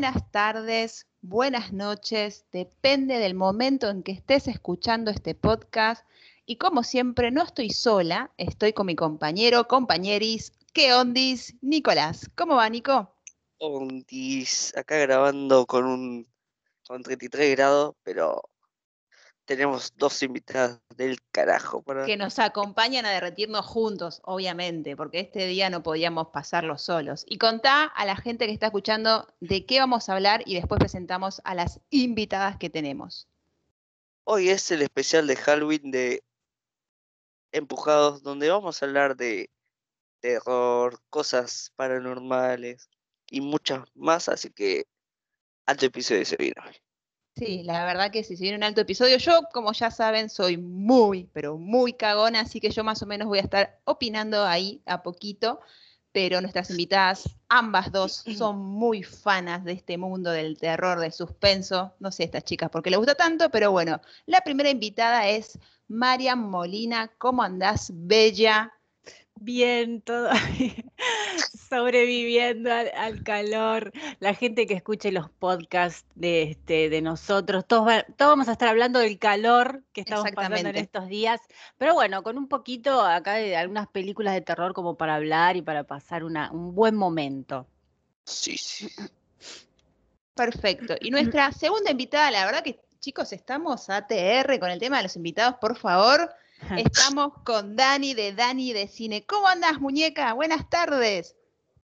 buenas tardes, buenas noches, depende del momento en que estés escuchando este podcast. Y como siempre, no estoy sola, estoy con mi compañero, compañeris, ¿qué ondis? Nicolás, ¿cómo va, Nico? Ondis, acá grabando con un con 33 grados, pero tenemos dos invitadas del carajo. Para... Que nos acompañan a derretirnos juntos, obviamente, porque este día no podíamos pasarlo solos. Y contá a la gente que está escuchando de qué vamos a hablar y después presentamos a las invitadas que tenemos. Hoy es el especial de Halloween de Empujados, donde vamos a hablar de terror, cosas paranormales y muchas más, así que alto episodio se viene hoy. Sí, la verdad que sí, se viene un alto episodio. Yo, como ya saben, soy muy, pero muy cagona, así que yo más o menos voy a estar opinando ahí a poquito, pero nuestras invitadas, ambas dos, son muy fanas de este mundo del terror, del suspenso. No sé estas chicas por qué les gusta tanto, pero bueno, la primera invitada es Mariam Molina. ¿Cómo andás, bella? Bien, todo sobreviviendo al, calor. La gente que escuche los podcasts de, este, de nosotros, todos, todos vamos a estar hablando del calor que estamos pasando en estos días. Pero bueno, con un poquito acá de algunas películas de terror como para hablar y para pasar una, un buen momento. Sí, sí. Perfecto. Y nuestra segunda invitada, la verdad que chicos, estamos ATR con el tema de los invitados, por favor. Estamos con Dani de Dani de Cine. ¿Cómo andas, muñeca? Buenas tardes.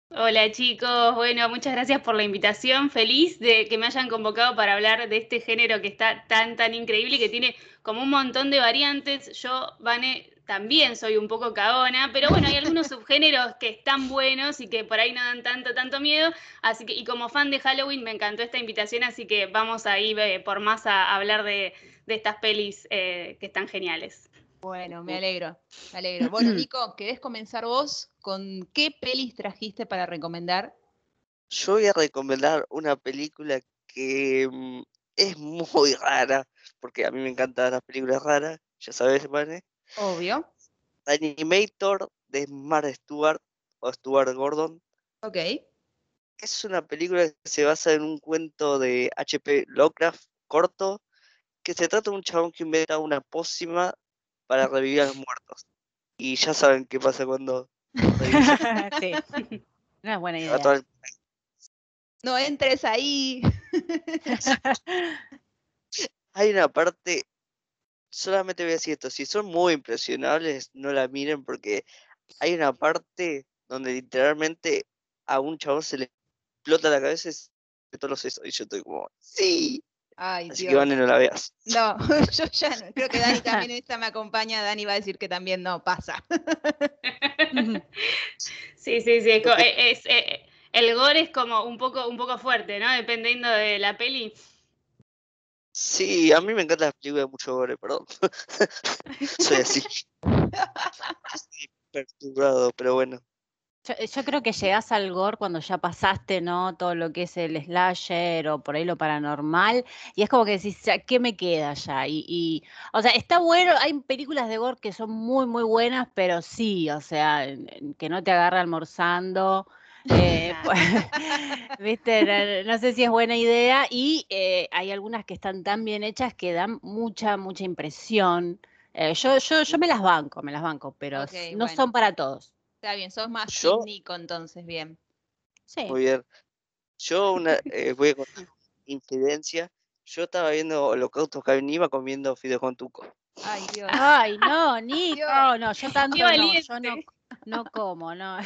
Hola chicos, bueno, muchas gracias por la invitación. Feliz de que me hayan convocado para hablar de este género que está tan, tan increíble y que tiene como un montón de variantes. Yo, Vane, también soy un poco cagona, pero bueno, hay algunos subgéneros que están buenos y que por ahí no dan tanto, tanto miedo. Así que, y como fan de Halloween, me encantó esta invitación, así que vamos a ir eh, por más a, hablar de, estas pelis eh, que están geniales. Bueno, me alegro, me alegro. Bueno, Nico, ¿querés comenzar vos con qué pelis trajiste para recomendar? Yo voy a recomendar una película que mm, es muy rara, porque a mí me encantan las películas raras, ya sabes, ¿vale? Obvio. Animator de Mar Stewart o Stuart Gordon. Ok. Es una película que se basa en un cuento de H.P. Lovecraft corto, que se trata de un chabón que inventa una pócima para revivir a los muertos. Y ya saben qué pasa cuando sí. No es buena idea. No entres ahí. Hay una parte, solamente voy a decir esto, si son muy impresionables, no la miren porque hay una parte donde literalmente a un chabón se le explota la cabeza y todos los sesos. Y yo estoy como, sí, Ay, Así que Vane no la veas. No, yo ya no. Creo que Dani también esta me acompaña. Dani va a decir que también no pasa. sí, sí, sí. Es, eh, el gore es como un poco, un poco fuerte, ¿no? Dependiendo de la peli. Sí, a mí me encanta las películas de mucho gore, perdón. Soy así. Estoy perturbado, pero bueno. Eh, yo, creo que llegás al gore cuando ya pasaste, ¿no? Todo lo que es el slasher o por ahí lo paranormal. Y es como que decís, ¿qué me queda ya? Y, o sea, está bueno, hay películas de gore que son muy, muy buenas, pero sí, o sea, que no te agarra almorzando. Eh, pues, ¿Viste? No, sé si es buena idea. Y eh, hay algunas que están tan bien hechas que dan mucha, mucha impresión. yo, yo, yo me las banco, me las banco, pero no son para todos. Está bien, sos más Yo- entonces, bien. Sí. Muy bien. Yo una, eh, voy a contar una incidencia. Yo estaba viendo Holocausto iba comiendo fideos con tuco. Ay, Dios. Ay, no, ni, no, no, yo tanto no, yo no, no como, no.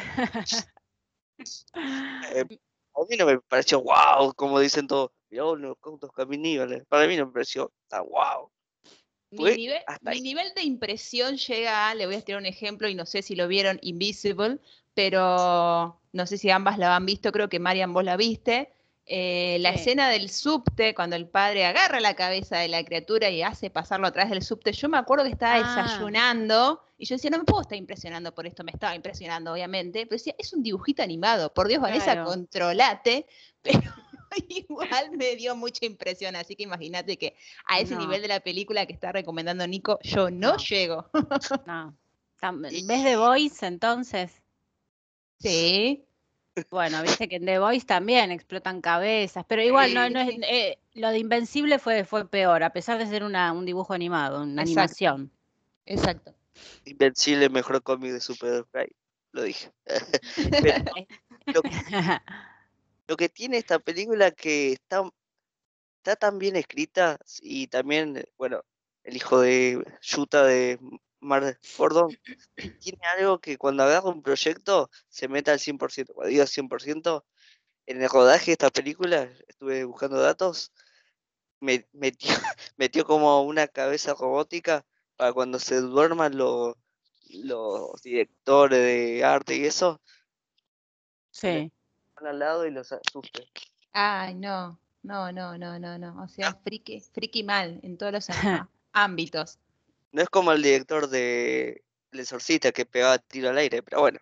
Eh, a mí no me pareció wow, como dicen todos. Mirá, Holocausto caníbales. Para mí no me pareció tan wow. Mi, nivel, de impresión llega a, le voy a tirar un ejemplo y no sé si lo vieron, Invisible, pero no sé si ambas la han visto, creo que Marian vos la viste. Eh, la escena del subte, cuando el padre agarra la cabeza de la criatura y hace pasarlo a través del subte, yo me acuerdo que estaba ah. desayunando y yo decía, no me puedo estar impresionando por esto, me estaba impresionando obviamente, pero decía, es un dibujito animado, por Dios, Vanessa, controlate, pero igual me dio mucha impresión, así que imagínate que a ese nivel de la película que está recomendando Nico, yo no, llego. no. ¿Ves de Voice entonces? Sí. Bueno, viste que en The Voice también explotan cabezas, pero igual no, no es, eh, lo de Invencible fue, fue peor, a pesar de ser una, un dibujo animado, una animación. Exacto. Invencible, mejor cómic de superhéroes lo dije. lo, que, tiene esta película que está, está tan bien escrita y también, bueno, el hijo de Yuta de Mar Gordon tiene algo que cuando agarra un proyecto se mete al 100%. Cuando digo 100%, en el rodaje de esta película, estuve buscando datos, me, metió, metió como una cabeza robótica para cuando se duerman los, los directores de arte y eso. Sí. Al lado y los asuste. Ay, no, no, no, no, no, no. O sea, friki, friki mal en todos los ámbitos. No es como el director de El Exorcista que pegaba tiro al aire, pero bueno.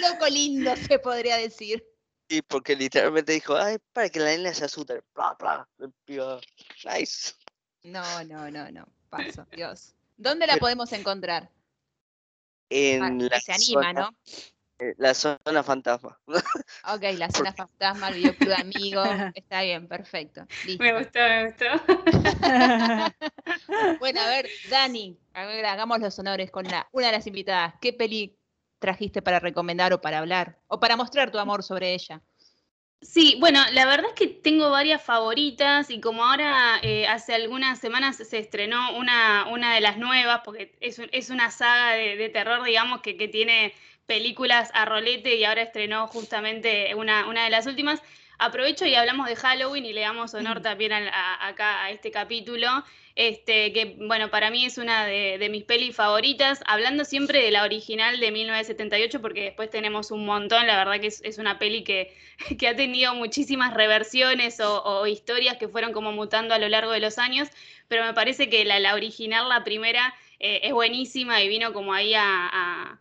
Loco lindo se podría decir. Sí, porque literalmente dijo, ay, para que la nena se asuste. Nice. No, no, no, no. Paso, Dios. ¿Dónde la podemos encontrar? En la se anima, ¿no? Eh, la zona fantasma. Ok, la zona fantasma, el videoclub de amigos. Está bien, perfecto. Me gustó, me gustó. bueno, a ver, Dani, a ver, hagamos los honores con la, una de las invitadas. ¿Qué peli trajiste para recomendar o para hablar? O para mostrar tu amor sobre ella. Sí, bueno, la verdad es que tengo varias favoritas y como ahora eh, hace algunas semanas se estrenó una, una de las nuevas, porque es, es una saga de, terror, digamos, que, que, tiene películas a rolete y ahora estrenó justamente una, una de las últimas. Aprovecho y hablamos de Halloween y le damos honor también acá a este capítulo este, que bueno, para mí es una de, mis pelis favoritas, hablando siempre de la original de 1978, porque después tenemos un montón, la verdad que es, una peli que, que, ha tenido muchísimas reversiones o, historias que fueron como mutando a lo largo de los años, pero me parece que la, la original, la primera, eh, es buenísima y vino como ahí a a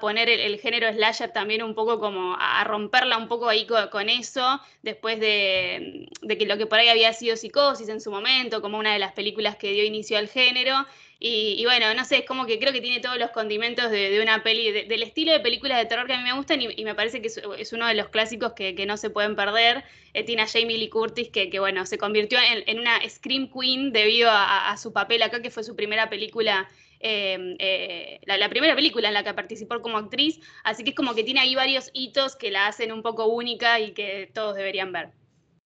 poner el, género slasher también un poco como a romperla un poco ahí con, eso, después de, que lo que por ahí había sido psicosis en su momento, como una de las películas que dio inicio al género. Y, bueno, no sé, es como que creo que tiene todos los condimentos de, una peli, del estilo de películas de terror que a mí me gustan y, me parece que es, uno de los clásicos que, no se pueden perder. Eh, tiene a Jamie Lee Curtis, que, bueno, se convirtió en, una Scream Queen debido a, su papel acá, que fue su primera película Em, eh, la, primera película en la que participó como actriz, así que es como que tiene ahí varios hitos que la hacen un poco única y que todos deberían ver.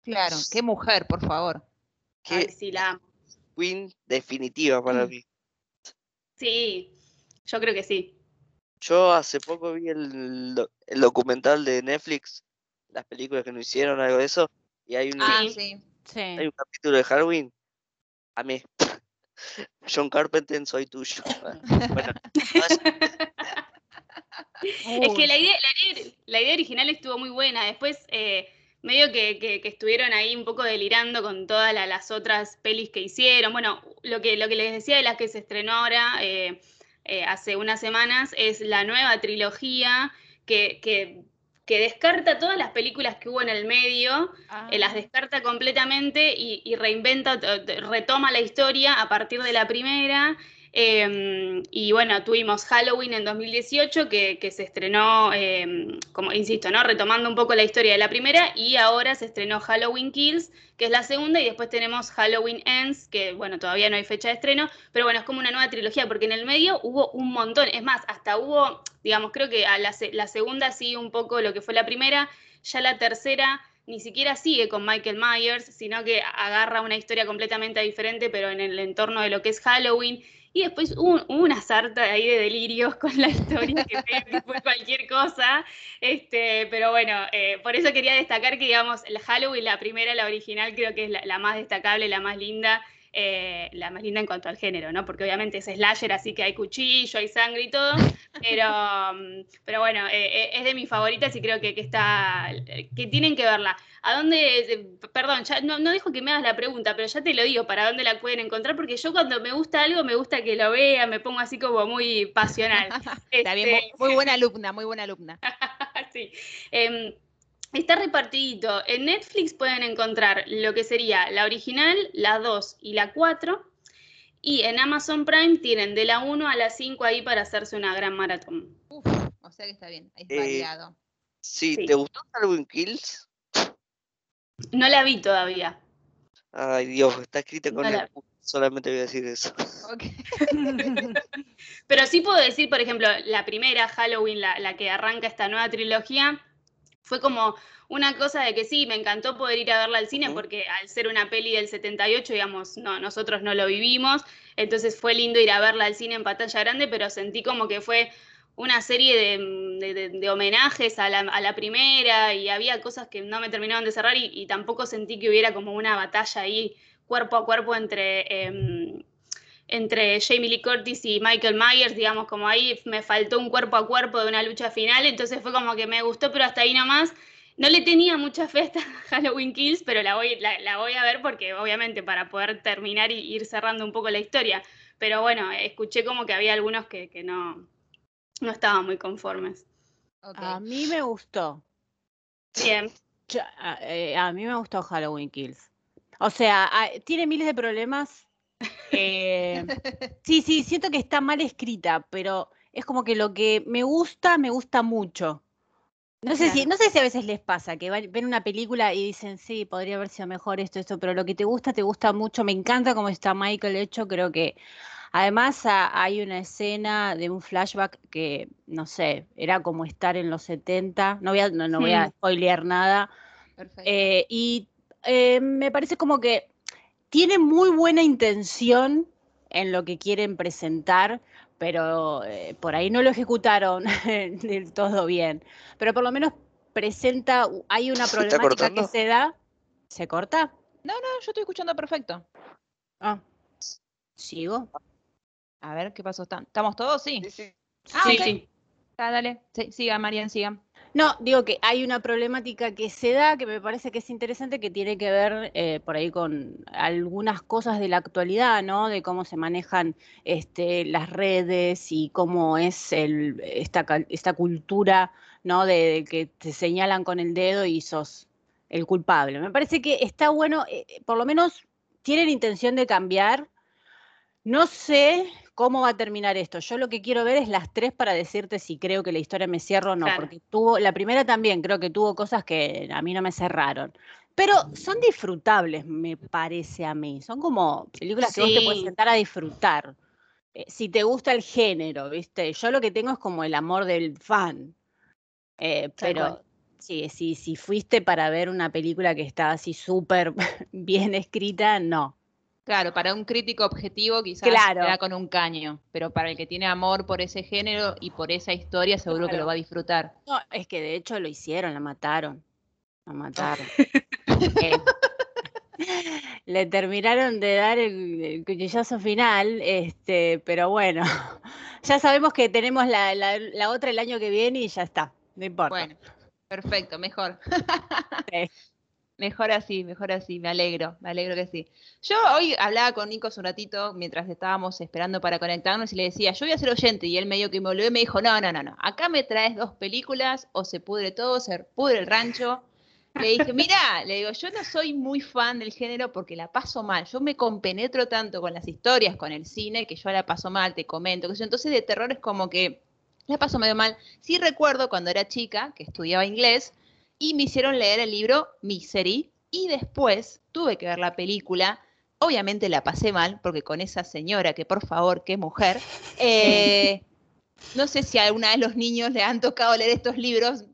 Claro, qué mujer, por favor. Qué sí, la Queen definitiva para mí. Sí, yo creo que sí. Yo hace poco vi el, documental de Netflix, las películas que no hicieron, algo de eso, y hay un, ah, hay un capítulo de Halloween. A mí, John Carpenter, soy tuyo. es que la idea, la idea, original estuvo muy buena. Después, eh, medio que, estuvieron ahí un poco delirando con todas las otras pelis que hicieron. Bueno, lo que, lo que les decía de las que se estrenó ahora eh, eh, hace unas semanas es la nueva trilogía que, que que descarta todas las películas que hubo en el medio, eh, las ah. descarta completamente y, reinventa, retoma la historia a partir de la primera. Em, y bueno, tuvimos Halloween en 2018 que, se estrenó, em, como insisto, ¿no? retomando un poco la historia de la primera y ahora se estrenó Halloween Kills, que es la segunda, y después tenemos Halloween Ends, que bueno, todavía no hay fecha de estreno, pero bueno, es como una nueva trilogía, porque en el medio hubo un montón, es más, hasta hubo, digamos, creo que a la, la segunda sí un poco lo que fue la primera, ya la tercera ni siquiera sigue con Michael Myers, sino que agarra una historia completamente diferente, pero en el entorno de lo que es Halloween. Y después hubo, una sarta ahí de delirios con la historia que, fue cualquier cosa. Este, pero bueno, eh, por eso quería destacar que, digamos, el Halloween, la primera, la original, creo que es la, más destacable, la más linda. Eh, la más linda en cuanto al género, ¿no? Porque obviamente es slasher, así que hay cuchillo, hay sangre y todo, pero, mm, pero bueno, eh, es de mis favoritas y creo que, que, está, que tienen que verla. ¿A dónde, perdón, ya no, no dejo que me hagas la pregunta, pero ya te lo digo, ¿para dónde la pueden encontrar? Porque yo cuando me gusta algo, me gusta que lo vea, me pongo así como muy pasional. Está bien, este, muy, buena alumna, muy buena alumna. sí. Em, está repartidito. En Netflix pueden encontrar lo que sería la original, la 2 y la 4. Y en Amazon Prime tienen de la 1 a la 5 ahí para hacerse una gran maratón. Uf, o sea que está bien, es Eh, variado. Sí, Sí. ¿te gustó Halloween Kills? No la vi todavía. Ay, Dios, está escrita con No el la- Solamente voy a decir eso. Ok. Pero sí puedo decir, por ejemplo, la primera Halloween, la, la que arranca esta nueva trilogía, fue como una cosa de que sí, me encantó poder ir a verla al cine porque al ser una peli del 78, digamos, no, nosotros no lo vivimos, entonces fue lindo ir a verla al cine en pantalla grande, pero sentí como que fue una serie de, de- de- de homenajes a la, a la primera y había cosas que no me terminaban de cerrar y, y tampoco sentí que hubiera como una batalla ahí cuerpo a cuerpo entre... em, entre Jamie Lee Curtis y Michael Myers, digamos, como ahí me faltó un cuerpo a cuerpo de una lucha final, entonces fue como que me gustó, pero hasta ahí nomás. No le tenía mucha fe a esta Halloween Kills, pero la voy, la, la voy a ver porque obviamente para poder terminar y ir cerrando un poco la historia. Pero bueno, escuché como que había algunos que, que no, no estaban muy conformes. A mí me gustó. Bien, Yo- a, eh, a mí me gustó Halloween Kills. O sea, a- tiene miles de problemas. Eh, sí, sí, siento que está mal escrita, pero es como que lo que me gusta, me gusta mucho. No sé, si, no sé si a veces les pasa que ven una película y dicen, sí, podría haber sido mejor esto, esto, pero lo que te gusta, te gusta mucho. Me encanta cómo está Michael hecho. Creo que además a- hay una escena de un flashback que, no sé, era como estar en los 70. No voy a, no, no voy a spoilear nada. Perfecto. Eh, y eh, me parece como que tiene muy buena intención en lo que quieren presentar, pero eh, por ahí no lo ejecutaron del todo bien. Pero por lo menos presenta, hay una ¿Se está problemática que se da. ¿Se corta? No, no, yo estoy escuchando perfecto. Ah, sigo. A ver, ¿qué pasó? ¿Están- ¿Estamos todos? Sí. Sí, sí. Ah, sí, ok. sí. Ah, dale. Sí, siga, Marian, siga. No, digo que hay una problemática que se da que me parece que es interesante, que tiene que ver eh, por ahí con algunas cosas de la actualidad, ¿no? De cómo se manejan este, las redes y cómo es el, esta, esta cultura, ¿no? De, de que te señalan con el dedo y sos el culpable. Me parece que está bueno, eh, por lo menos tienen intención de cambiar. No sé cómo va a terminar esto. Yo lo que quiero ver es las tres para decirte si creo que la historia me cierra o no, Claro. porque tuvo, la primera también creo que tuvo cosas que a mí no me cerraron. Pero son disfrutables, me parece a mí. Son como películas que vos te puedes sentar a disfrutar. Eh, si te gusta el género, ¿viste? Yo lo que tengo es como el amor del fan. Eh, pero sí, sí, si fuiste para ver una película que está así súper bien escrita, no. Claro, para un crítico objetivo quizás Claro. con un caño, pero para el que tiene amor por ese género y por esa historia seguro que lo va a disfrutar. No, es que de hecho lo hicieron, la mataron. La mataron. Eh, le terminaron de dar el, el cuchillazo final, este, pero bueno, ya sabemos que tenemos la, la- la otra el año que viene y ya está, no importa. Bueno, perfecto, mejor. Sí. Mejor así, mejor así, me alegro, me alegro que sí. Yo hoy hablaba con Nico hace un ratito mientras estábamos esperando para conectarnos y le decía, yo voy a ser oyente y él medio que me volvió y me dijo, no, no, no, no, acá me traes dos películas o se pudre todo, se pudre el rancho. Le dije, mira, le digo, yo no soy muy fan del género porque la paso mal, yo me compenetro tanto con las historias, con el cine, que yo la paso mal, te comento, que yo, entonces de terror es como que la paso medio mal. Sí recuerdo cuando era chica, que estudiaba inglés, y me hicieron leer el libro Misery y después tuve que ver la película. Obviamente la pasé mal porque con esa señora, que por favor, qué mujer. eh, no sé si alguna vez los niños le han tocado leer estos libros.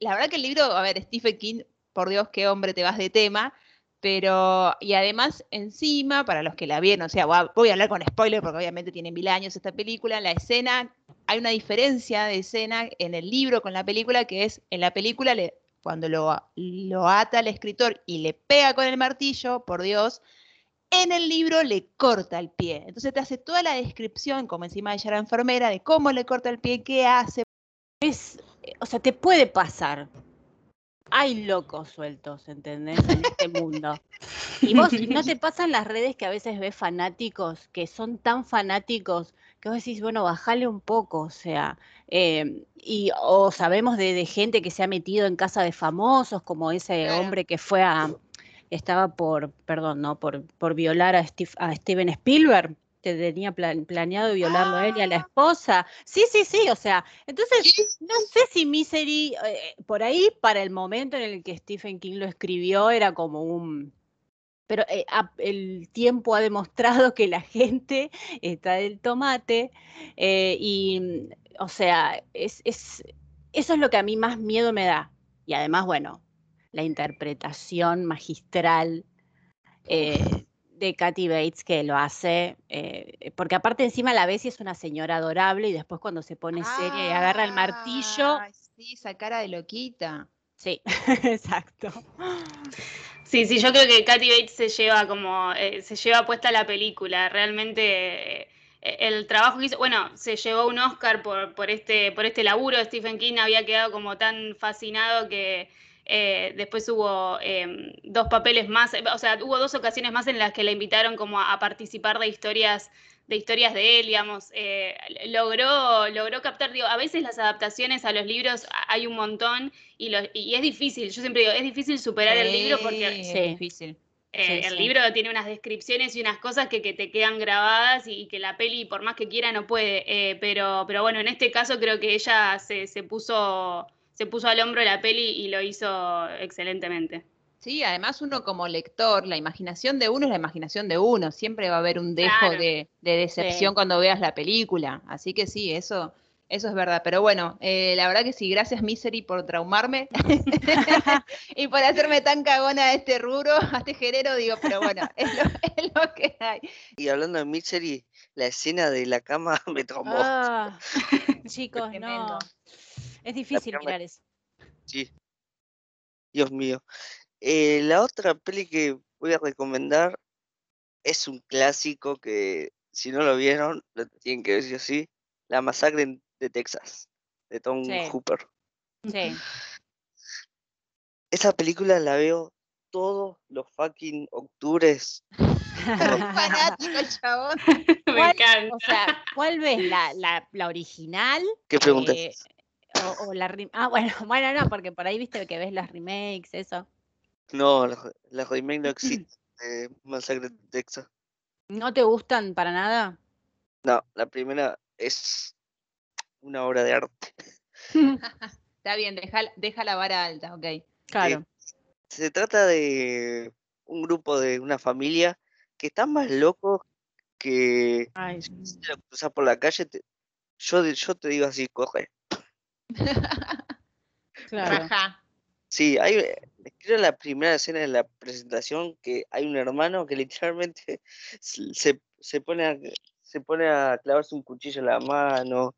La verdad que el libro, a ver, Stephen King, por Dios, qué hombre te vas de tema. Pero, y además, encima, para los que la vieron, o sea, voy a hablar con spoiler porque obviamente tiene mil años esta película, la escena, hay una diferencia de escena en el libro con la película, que es en la película le, cuando lo, lo ata el escritor y le pega con el martillo, por Dios, en el libro le corta el pie. Entonces te hace toda la descripción, como encima ella era enfermera, de cómo le corta el pie, qué hace. Es, o sea, te puede pasar. Hay locos sueltos, ¿entendés? En este mundo. Y vos, ¿no te pasan las redes que a veces ves fanáticos que son tan fanáticos que vos decís, bueno, bajale un poco, o sea, eh, y o sabemos de, de gente que se ha metido en casa de famosos, como ese Claro. hombre que fue a, estaba por, perdón, no, por, por violar a, Steve- a Steven Spielberg. que tenía planeado violarlo a él y a la ah. esposa. Sí, sí, sí, o sea, entonces no sé si Misery, eh, por ahí para el momento en el que Stephen King lo escribió era como un... Pero eh, el tiempo ha demostrado que la gente está del tomate eh, y, o sea, es, es, eso es lo que a mí más miedo me da. Y además, bueno, la interpretación magistral de Kathy Bates que lo hace, eh, porque aparte encima la ves y es una señora adorable y después cuando se pone seria y agarra el martillo. Sí, esa cara de loquita. Sí, exacto. Sí, sí, yo creo que Kathy Bates se lleva como, eh, se lleva puesta la película, realmente eh, el trabajo que hizo, bueno, se llevó un Oscar por, por, este, por este laburo, Stephen King había quedado como tan fascinado que eh, después hubo em, dos papeles más, o sea, hubo dos ocasiones más en las que la invitaron como a, participar de historias de historias de él, digamos, eh, logró, logró captar, digo, a veces las adaptaciones a los libros hay un montón y, y es difícil, yo siempre digo, es difícil superar el libro porque es difícil. Eh, el libro tiene unas descripciones y unas cosas que, te quedan grabadas y, que la peli, por más que quiera, no puede. pero, pero bueno, en este caso creo que ella se, se puso se puso al hombro la peli y lo hizo excelentemente. Sí, además uno como lector, la imaginación de uno es la imaginación de uno, siempre va a haber un dejo de, decepción cuando veas la película, así que sí, eso, eso es verdad, pero bueno, eh, la verdad que sí, gracias Misery por traumarme y por hacerme tan cagona a este rubro, a este género, digo, pero bueno, es lo, que hay. Y hablando de Misery, la escena de la cama me traumó. Ah, chicos, no. Es difícil mirar eso. Sí. Dios mío. Eh, la otra peli que voy a recomendar es un clásico que, si no lo vieron, lo tienen que ver sí así. La masacre de Texas, de Tom Hooper. Sí. Esa película la veo todos los fucking octubres. fanático chabón. Me encanta. O sea, ¿cuál ves? ¿La, la, la original? ¿Qué preguntas? Eh, o, la Ah, bueno, bueno, no, porque por ahí viste que ves las remakes, eso. No, las la remakes no existen de Masacre de Texas. ¿No te gustan para nada? No, la primera es una obra de arte. Está bien, deja, deja la vara alta, ok. Claro. se trata de un grupo de una familia que están más locos que si te lo cruzas por la calle, yo, yo te digo así, coge. claro. Sí, hay, creo la primera escena de la presentación que hay un hermano que literalmente se, se pone a, se pone a clavarse un cuchillo en la mano,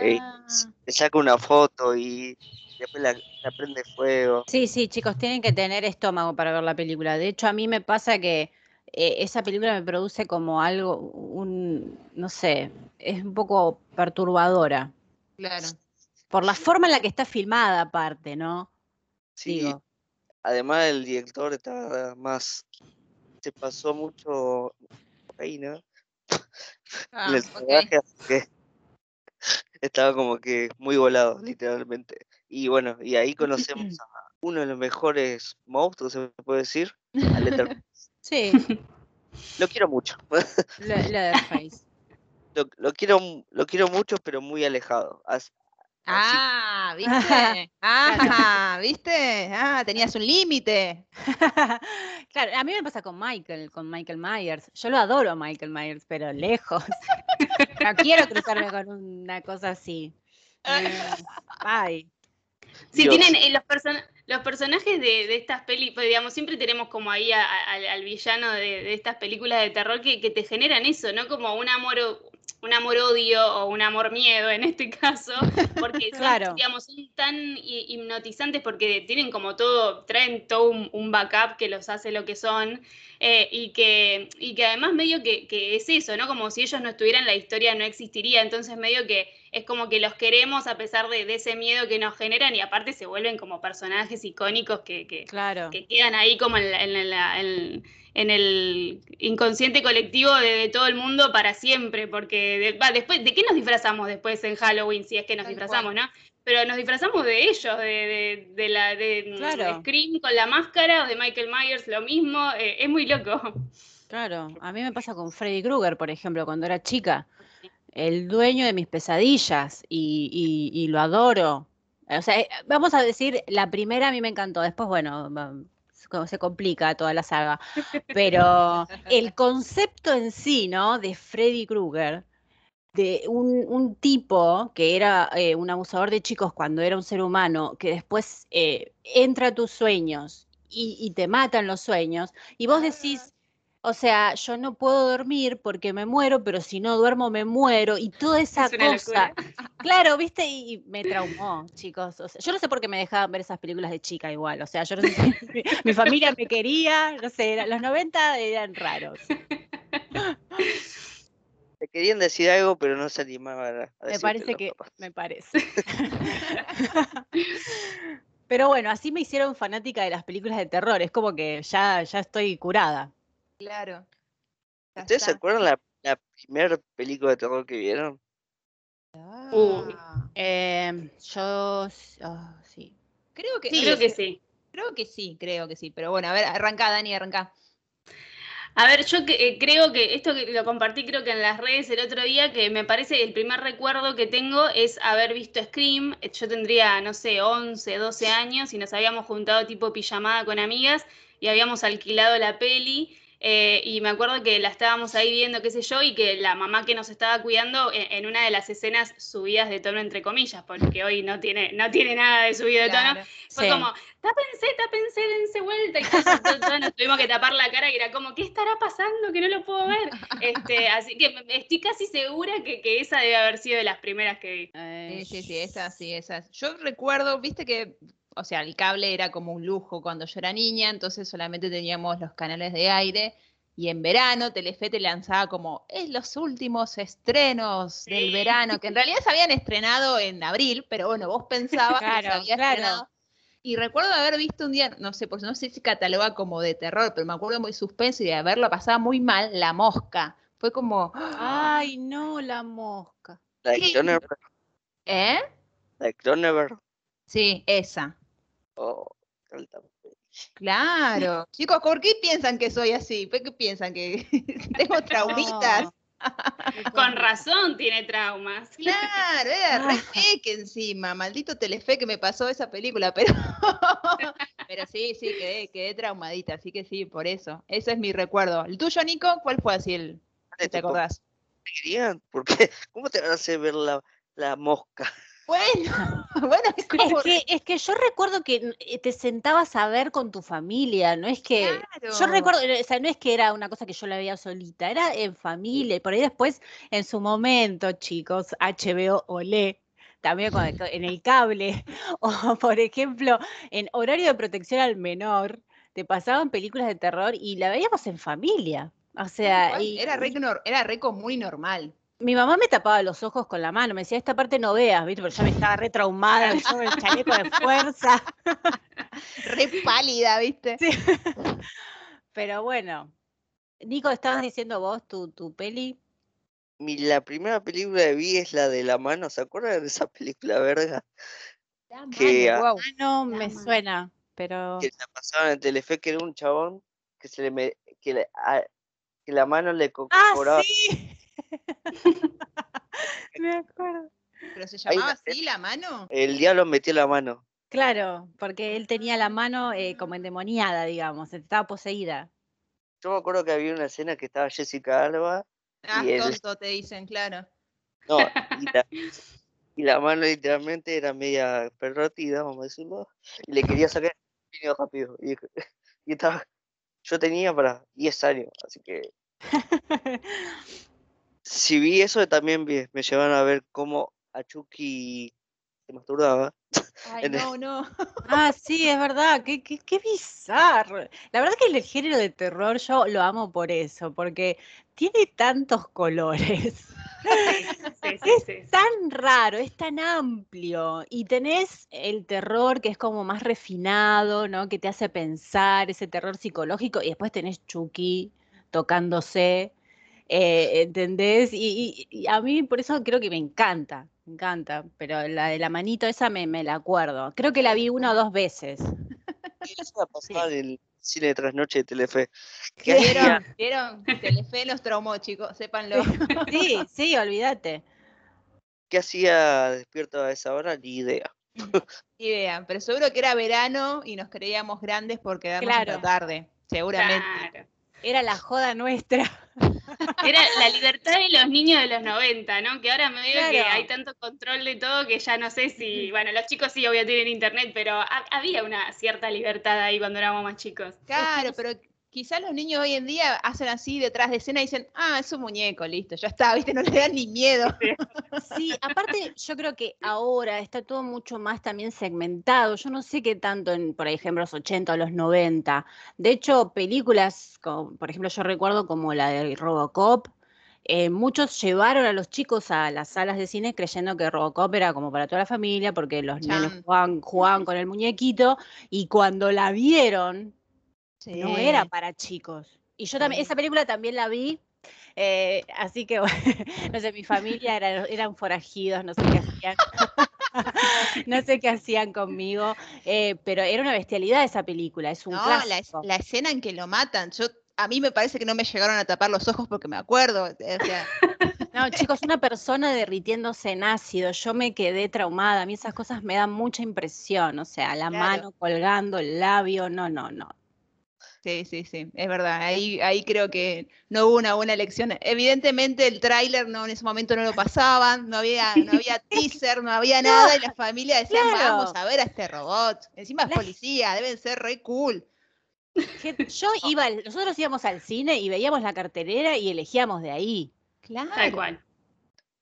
eh, ah. le saca una foto y después la, prende fuego. Sí, sí, chicos, tienen que tener estómago para ver la película. De hecho, a mí me pasa que eh, esa película me produce como algo, un, no sé, es un poco perturbadora. Claro. Por la forma en la que está filmada aparte, ¿no? Sí. Además el director estaba más, se pasó mucho Ah, que estaba como que muy volado, literalmente. Y bueno, y ahí conocemos a uno de los mejores monstruos, se puede decir, Sí. Lo quiero mucho. Lo, lo, quiero, lo quiero mucho, pero muy alejado. Ah, ¿viste? Ah, ¿viste? Ah, tenías un límite. claro, a mí me pasa con Michael, con Michael Myers. Yo lo adoro a Michael Myers, pero lejos. no quiero cruzarme con una cosa así. Ay. Sí, tienen eh, los, los personajes de, estas películas, pues, digamos, siempre tenemos como ahí al villano de, estas películas de terror que, que, te generan eso, ¿no? Como un amor, un amor-odio o un amor-miedo en este caso, porque son, digamos, son tan hipnotizantes porque tienen como todo, traen todo un, backup que los hace lo que son, eh, y, que, y que además medio que, es eso, ¿no? Como si ellos no estuvieran, la historia no existiría, entonces medio que es como que los queremos a pesar de, ese miedo que nos generan y aparte se vuelven como personajes icónicos que, que, que quedan ahí como en la en el inconsciente colectivo de, todo el mundo para siempre, porque después, ¿de qué nos disfrazamos después en Halloween? Si es que nos disfrazamos, ¿no? Pero nos disfrazamos de ellos, de, de, la de, Scream con la máscara o de Michael Myers, lo mismo, eh, es muy loco. Claro, a mí me pasa con Freddy Krueger, por ejemplo, cuando era chica. El dueño de mis pesadillas y, y lo adoro. O sea, eh, vamos a decir, la primera a mí me encantó, después, bueno, se complica toda la saga, pero el concepto en sí, ¿no? De Freddy Krueger, de un, tipo que era eh, un abusador de chicos cuando era un ser humano, que después eh, entra a tus sueños y, y, te mata en los sueños, y vos decís, o sea, yo no puedo dormir porque me muero, pero si no duermo me muero y toda esa cosa. Claro, viste, y, me traumó, chicos. O sea, yo no sé por qué me dejaban ver esas películas de chica igual. O sea, yo no sé si mi, familia me quería, no sé, los 90 eran raros. Te querían decir algo, pero no se animaban a Me parece que, me parece. Pero bueno, así me hicieron fanática de las películas de terror. Es como que ya, ya estoy curada. Claro. ¿Ustedes se acuerdan la, la primera película de terror que vieron? Ah. Em, yo ah, sí. Creo que sí. Creo que sí. Creo que sí, creo que sí. Pero bueno, a ver, arranca, Dani, arranca. A ver, yo eh, creo que esto que lo compartí creo que en las redes el otro día, que me parece el primer recuerdo que tengo es haber visto Scream. Yo tendría, no sé, 11, 12 años y nos habíamos juntado tipo pijamada con amigas y habíamos alquilado la peli eh, y me acuerdo que la estábamos ahí viendo, qué sé yo, y que la mamá que nos estaba cuidando en, una de las escenas subidas de tono, entre comillas, porque hoy no tiene, no tiene nada de subido de tono, fue como, tápense, tápense, dense vuelta, y todos, nos tuvimos que tapar la cara y era como, ¿qué estará pasando? Que no lo puedo ver. Este, así que estoy casi segura que, que, esa debe haber sido de las primeras que vi. Sí, sí, sí, esa sí, esa. Yo recuerdo, viste que o sea, el cable era como un lujo cuando yo era niña, entonces solamente teníamos los canales de aire. Y en verano Telefe te lanzaba como, es los últimos estrenos del verano, que en realidad se habían estrenado en abril, pero bueno, vos pensabas que se había estrenado. Y recuerdo haber visto un día, no sé, pues no sé si cataloga como de terror, pero me acuerdo muy suspenso y de haberlo pasado muy mal, La Mosca. Fue como... Ay, no, La Mosca. ¿Eh? La Cronenberg. Sí, esa. Oh, claro. Chicos, ¿por qué piensan que soy así? ¿Por qué piensan que tengo traumitas? Con razón tiene traumas. Claro, era re que encima, maldito Telefe que me pasó esa película, pero, pero sí, sí, quedé, quedé traumadita, así que sí, por eso. Ese es mi recuerdo. ¿El tuyo, Nico? ¿Cuál fue así el te acordás? ¿Por qué? ¿Cómo te hace ver la, la mosca? Bueno, bueno, es, que, es que yo recuerdo que eh, te sentabas a ver con tu familia, no es que. Yo recuerdo, eh, o sea, no es que era una cosa que yo la veía solita, era en familia. Y por ahí después, en su momento, chicos, HBO Olé, también en el cable, o por ejemplo, en horario de protección al menor, te pasaban películas de terror y la veíamos en familia. O sea, era, re, era re común y normal mi mamá me tapaba los ojos con la mano, me decía, esta parte no veas, ¿viste? Porque ya me estaba re traumada, yo el chaleco de fuerza. re pálida, ¿viste? Sí. Pero bueno. Nico, estabas diciendo vos tu, tu peli. Mi, la primera película que vi es la de La Mano, ¿se acuerdan de esa película verga? La mano, no, me suena, pero... Que la pasaban en Telefe, que era un chabón que se le... que, que la mano le. ¡Ah, sí! Me acuerdo. ¿Pero se llamaba así la mano? El diablo metió la mano. Claro, porque él tenía la mano eh, como endemoniada, digamos, estaba poseída. Yo me acuerdo que había una escena que estaba Jessica Alba. Ah, tonto, te dicen, claro. No, y la, mano literalmente era media perrotida, vamos a decirlo, y le quería sacar el rápido. Y, y estaba, yo tenía para 10 años, así que si vi eso, también me llevaron a ver cómo a Chucky se masturbaba. Ay, no, no. Ah, sí, es verdad, qué, qué, qué bizarro. La verdad que el género de terror yo lo amo por eso, porque tiene tantos colores. es tan raro, es tan amplio. Y tenés el terror que es como más refinado, ¿no? Que te hace pensar, ese terror psicológico. Y después tenés Chucky tocándose eh, ¿Entendés? Y, a mí por eso creo que me encanta, me encanta, pero la de la manito esa me, me la acuerdo. Creo que la vi una o dos veces. Esa la pasaba en el cine de trasnoche de Telefe. ¿Qué ¿Vieron? ¿Vieron? Telefe los traumó, chicos, sépanlo. Sí, sí, olvídate. ¿Qué hacía despierto a esa hora? Ni idea. Ni idea, pero seguro que era verano y nos creíamos grandes porque quedarnos claro. tarde, seguramente. Era la joda nuestra. Era la libertad de los niños de los 90, ¿no? Que ahora me veo que hay tanto control de todo que ya no sé si, bueno, los chicos sí obvio tienen internet, pero había una cierta libertad ahí cuando éramos más chicos. Claro, pero quizás los niños hoy en día hacen así detrás de escena y dicen, ah, es un muñeco, listo, ya está, viste, no le dan ni miedo. Sí, aparte yo creo que ahora está todo mucho más también segmentado. Yo no sé qué tanto en, por ejemplo, los 80 o los 90. De hecho, películas, como, por ejemplo, yo recuerdo como la de Robocop, eh, muchos llevaron a los chicos a las salas de cine creyendo que Robocop era como para toda la familia, porque los niños jugaban con el muñequito, y cuando la vieron, no era para chicos. Y yo también, esa película también la vi, eh, así que, no sé, mi familia eran forajidos, no sé qué hacían. no sé qué hacían conmigo, eh, pero era una bestialidad esa película, es un no, La, escena en que lo matan, yo a mí me parece que no me llegaron a tapar los ojos porque me acuerdo. No, chicos, una persona derritiéndose en ácido, yo me quedé traumada, a mí esas cosas me dan mucha impresión, o sea, la mano colgando, el labio, no, no, no, Sí, sí, sí, es verdad. Ahí, ahí creo que no hubo una buena elección. Evidentemente el tráiler no en ese momento no lo pasaban, no había, no había teaser, no había nada, y la familia decía, vamos a ver a este robot. Encima es policía, deben ser re cool. Yo iba, nosotros íbamos al cine y veíamos la cartelera y elegíamos de ahí. Claro. Tal cual.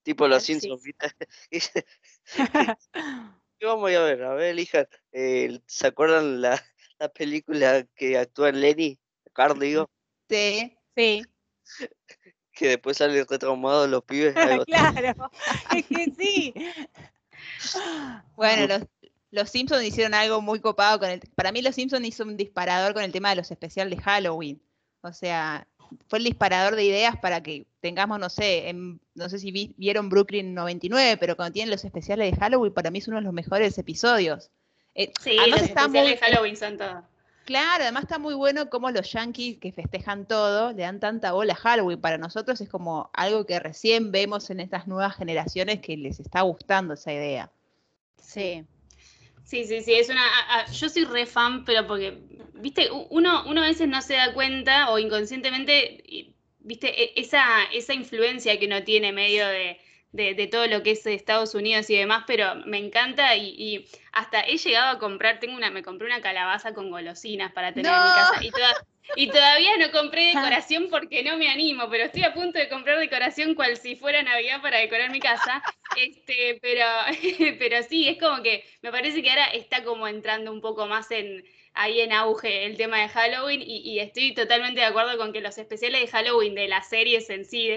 Tipo los Simpsons, ¿Qué vamos a ver? A ver, hija, eh, ¿se acuerdan la, la película que actúa en Lenny, Carl, digo. Sí, sí. Que después sale retraumado los pibes. claro, es que sí. Bueno, los, los Simpsons hicieron algo muy copado con el. Para mí, los Simpsons hizo un disparador con el tema de los especiales de Halloween. O sea, fue el disparador de ideas para que tengamos, no sé, no sé si vieron Brooklyn 99, pero cuando tienen los especiales de Halloween, para mí es uno de los mejores episodios. Eh, sí, además está muy, Halloween son todos. Claro, además está muy bueno como los yankees que festejan todo le dan tanta bola a Halloween. Para nosotros es como algo que recién vemos en estas nuevas generaciones que les está gustando esa idea. Sí. Sí, sí, sí, es una... yo soy re fan, pero porque, viste, uno, uno a veces no se da cuenta o inconscientemente, viste, e, esa, esa influencia que uno tiene medio de de, todo lo que es Estados Unidos y demás, pero me encanta y, hasta he llegado a comprar, tengo una, me compré una calabaza con golosinas para tener en mi casa y, todavía no compré decoración porque no me animo, pero estoy a punto de comprar decoración cual si fuera Navidad para decorar mi casa, este, pero, pero sí, es como que me parece que ahora está como entrando un poco más en ahí en auge el tema de Halloween y, estoy totalmente de acuerdo con que los especiales de Halloween de las series en sí,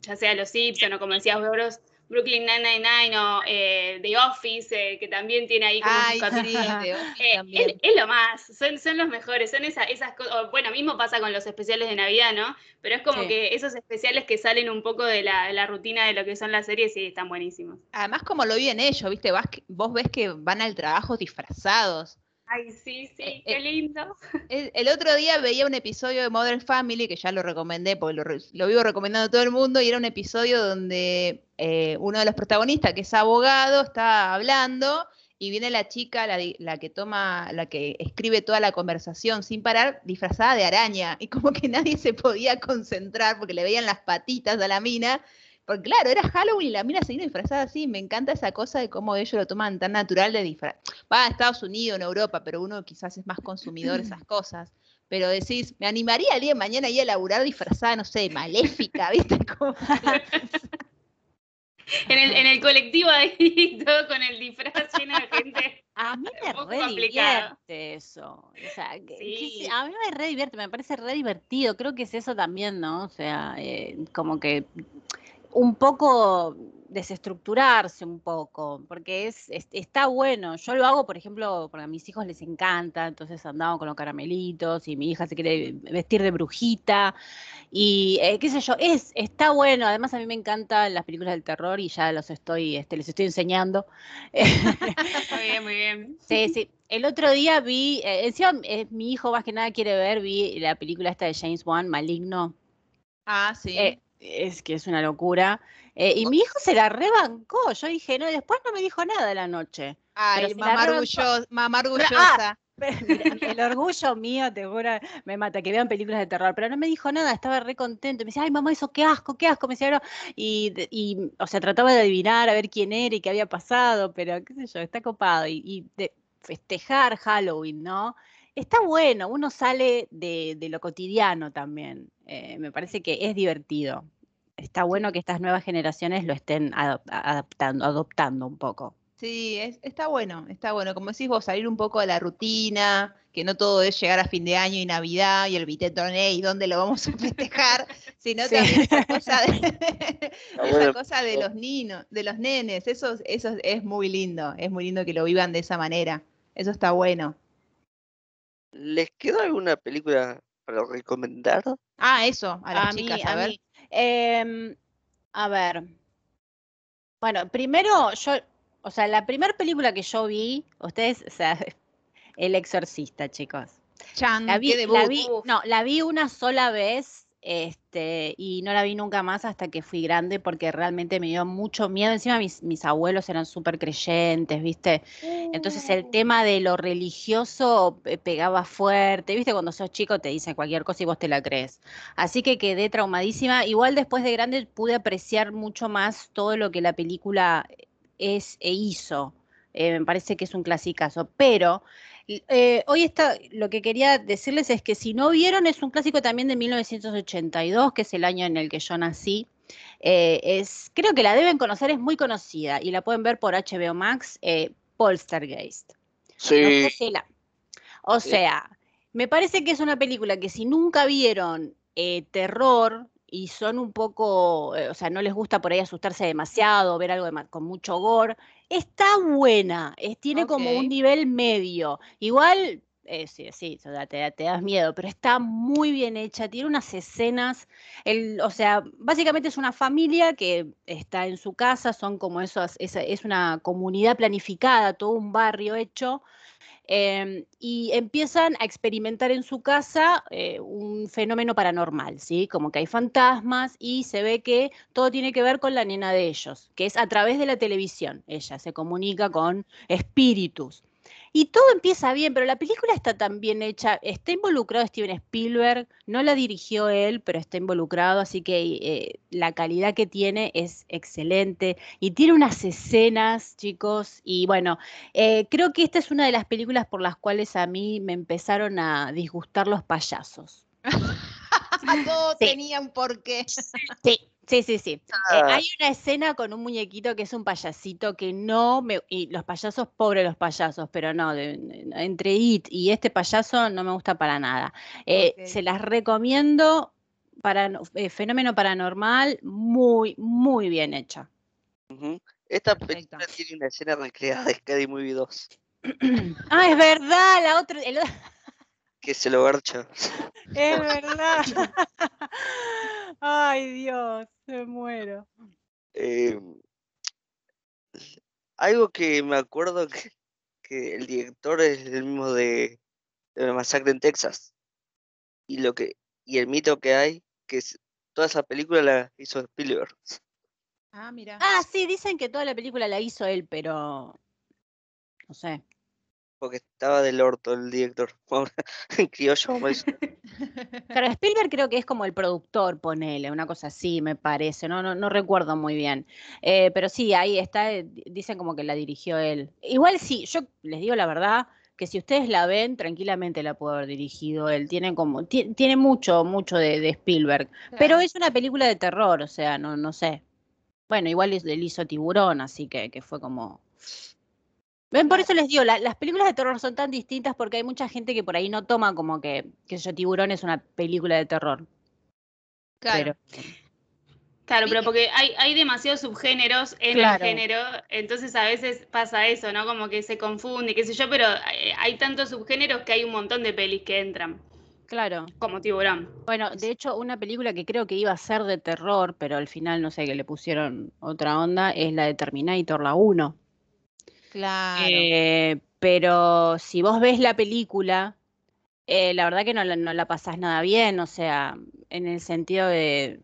ya sea Los Simpson o como decías vos, Brooklyn Nine-Nine o eh, The Office, eh, que también tiene ahí como Ay, eh, es, lo más, son, son los mejores, son esas, esas cosas, bueno, mismo pasa con los especiales de Navidad, ¿no? Pero es como que esos especiales que salen un poco de la, la, rutina de lo que son las series, sí, están buenísimos. Además, como lo viven ellos, ¿viste? Vas, vos ves que van al trabajo disfrazados. Ay, sí, sí, eh, qué eh, lindo. El, otro día veía un episodio de Modern Family, que ya lo recomendé, porque lo, vivo recomendando a todo el mundo, y era un episodio donde eh, uno de los protagonistas, que es abogado, está hablando y viene la chica, la, la, que toma, la que escribe toda la conversación sin parar, disfrazada de araña, y como que nadie se podía concentrar porque le veían las patitas a la mina, porque claro, era Halloween y la mina se disfrazada así. Me encanta esa cosa de cómo ellos lo toman tan natural de disfraz. Va a Estados Unidos, en Europa, pero uno quizás es más consumidor de esas cosas. Pero decís, me animaría el día de mañana ir a laburar disfrazada, no sé, maléfica, ¿viste? en, el, en el colectivo ahí, todo con el disfraz lleno de gente. A mí me re divierte eso. O sea, sí. a mí me re divierte, me parece re divertido. Creo que es eso también, ¿no? O sea, eh, como que un poco desestructurarse un poco, porque es, está bueno. Yo lo hago, por ejemplo, porque a mis hijos les encanta, entonces andamos con los caramelitos y mi hija se quiere vestir de brujita y eh, qué sé yo, es, está bueno. Además a mí me encantan las películas del terror y ya los estoy, este, les estoy enseñando. muy bien, muy bien. Sí, sí. El otro día vi, eh, encima eh, mi hijo más que nada quiere ver, vi la película esta de James Wan, Maligno. Ah, sí. Es que es una locura. Eh, y mi hijo se la rebancó. Yo dije, no, después no me dijo nada de la noche. Ay, mamá, mamá, orgullosa. el orgullo mío, te juro, me mata, que vean películas de terror, pero no me dijo nada, estaba re contento. Me decía, ay, mamá, eso qué asco, qué asco. Me decía, y, y, o sea, trataba de adivinar a ver quién era y qué había pasado, pero qué sé yo, está copado. Y, de festejar Halloween, ¿no? Está bueno, uno sale de, lo cotidiano también. Eh, me parece que es divertido está bueno que estas nuevas generaciones lo estén adaptando, adoptando un poco. Sí, está bueno, está bueno. Como decís vos, salir un poco de la rutina, que no todo es llegar a fin de año y Navidad y el Vitetorné y dónde lo vamos a festejar, sino también esa cosa de, esa cosa de los niños, de los nenes. Eso, eso es muy lindo, es muy lindo que lo vivan de esa manera. Eso está bueno. ¿Les quedó alguna película para recomendar? Ah, eso, a las chicas, a, ver. Em, a ver. Bueno, primero yo, o sea, la primera película que yo vi, ustedes, o sea, El Exorcista, chicos. Chan, la vi, la vi, no, la vi una sola vez este, y no la vi nunca más hasta que fui grande porque realmente me dio mucho miedo. Encima mis, mis abuelos eran súper creyentes, ¿viste? Entonces el uh. tema de lo religioso pegaba fuerte, ¿viste? Cuando sos chico te dicen cualquier cosa y vos te la crees. Así que quedé traumadísima. Igual después de grande pude apreciar mucho más todo lo que la película es e hizo. Eh, me parece que es un clasicazo, pero eh, hoy está, lo que quería decirles es que si no vieron, es un clásico también de 1982, que es el año en el que yo nací. Eh, es, creo que la deben conocer, es muy conocida y la pueden ver por HBO Max, eh, Poltergeist. Sí. o sea, me parece que es una película que si nunca vieron terror, y son un poco, o sea, no les gusta por ahí asustarse demasiado, ver algo con mucho gore, Está buena, tiene como un nivel medio. Igual, eh, sí, sí te, te, das miedo, pero está muy bien hecha, tiene unas escenas, el, o sea, básicamente es una familia que está en su casa, son como esos, es una comunidad planificada, todo un barrio hecho Em, y empiezan a experimentar en su casa eh, un fenómeno paranormal, ¿sí? Como que hay fantasmas y se ve que todo tiene que ver con la nena de ellos, que es a través de la televisión. Ella se comunica con espíritus. Y todo empieza bien, pero la película está tan bien hecha, está involucrado Steven Spielberg, no la dirigió él, pero está involucrado, así que eh, la calidad que tiene es excelente y tiene unas escenas, chicos, y bueno, eh, creo que esta es una de las películas por las cuales a mí me empezaron a disgustar los payasos. Todo tenía un porqué. Sí, Sí, sí, sí. Eh, ah. hay una escena con un muñequito que es un payasito que no me. Y los payasos, pobres los payasos, pero no, entre It y este payaso no me gusta para nada. Eh, se las recomiendo para eh, Fenómeno Paranormal, muy, muy bien hecha. Esta película tiene una escena recreada de Scary Movie 2. ah, es verdad, la otra. Que se lo garcha. Es verdad. Ay, Dios, me muero. Em, algo que me acuerdo que, el director es el mismo de, de, la masacre en Texas. Y lo que y el mito que hay, que es, toda esa película la hizo Spielberg. Ah, mira. Ah, sí, dicen que toda la película la hizo él, pero no sé porque estaba del orto el director. Criollo, Pero Spielberg creo que es como el productor, ponele, una cosa así, me parece, no, no, no recuerdo muy bien. Eh, pero sí, ahí está, eh, dicen como que la dirigió él. Igual sí, yo les digo la verdad, que si ustedes la ven, tranquilamente la puede haber dirigido él. Tiene como, tiene mucho, mucho de, Spielberg. Pero es una película de terror, o sea, no, no sé. Bueno, igual él hizo Tiburón, así que, que fue como Ven, por eso les digo, las películas de terror son tan distintas porque hay mucha gente que por ahí no toma como que, que yo, Tiburón es una película de terror. Claro. Claro, pero porque hay, hay demasiados subgéneros en el género, entonces a veces pasa eso, ¿no? Como que se confunde, qué sé yo, pero hay, hay tantos subgéneros que hay un montón de pelis que entran. Claro. Como tiburón. Bueno, de hecho, una película que creo que iba a ser de terror, pero al final no sé, que le pusieron otra onda, es la de Terminator, la 1. Claro. Eh, pero si vos ves la película, eh, la verdad que no, no la pasás nada bien, o sea, en el sentido de,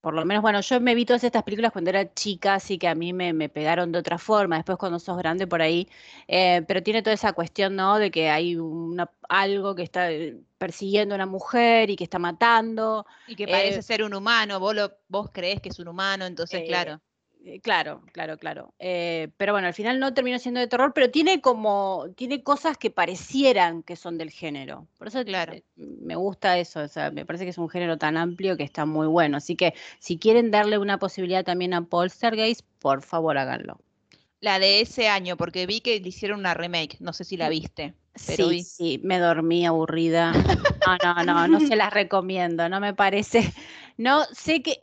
por lo menos, bueno, yo me vi todas estas películas cuando era chica, así que a mí me, pegaron de otra forma, después cuando sos grande por ahí, eh, pero tiene toda esa cuestión, ¿no? De que hay una, algo que está eh, persiguiendo a una mujer y que está matando. Y que parece ser un humano, vos, lo, vos creés que es un humano, entonces. Eh, claro, claro, claro. Eh, pero bueno, al final no terminó siendo de terror, pero tiene como, tiene cosas que parecieran que son del género. Por eso claro. Eh, me gusta eso, o sea, me parece que es un género tan amplio que está muy bueno. Así que si quieren darle una posibilidad también a Poltergeist, por favor háganlo. La de ese año, porque vi que le hicieron una remake, no sé si la viste. sí, sí, me dormí aburrida. No, no, no, no se las recomiendo, no me parece. No, sé que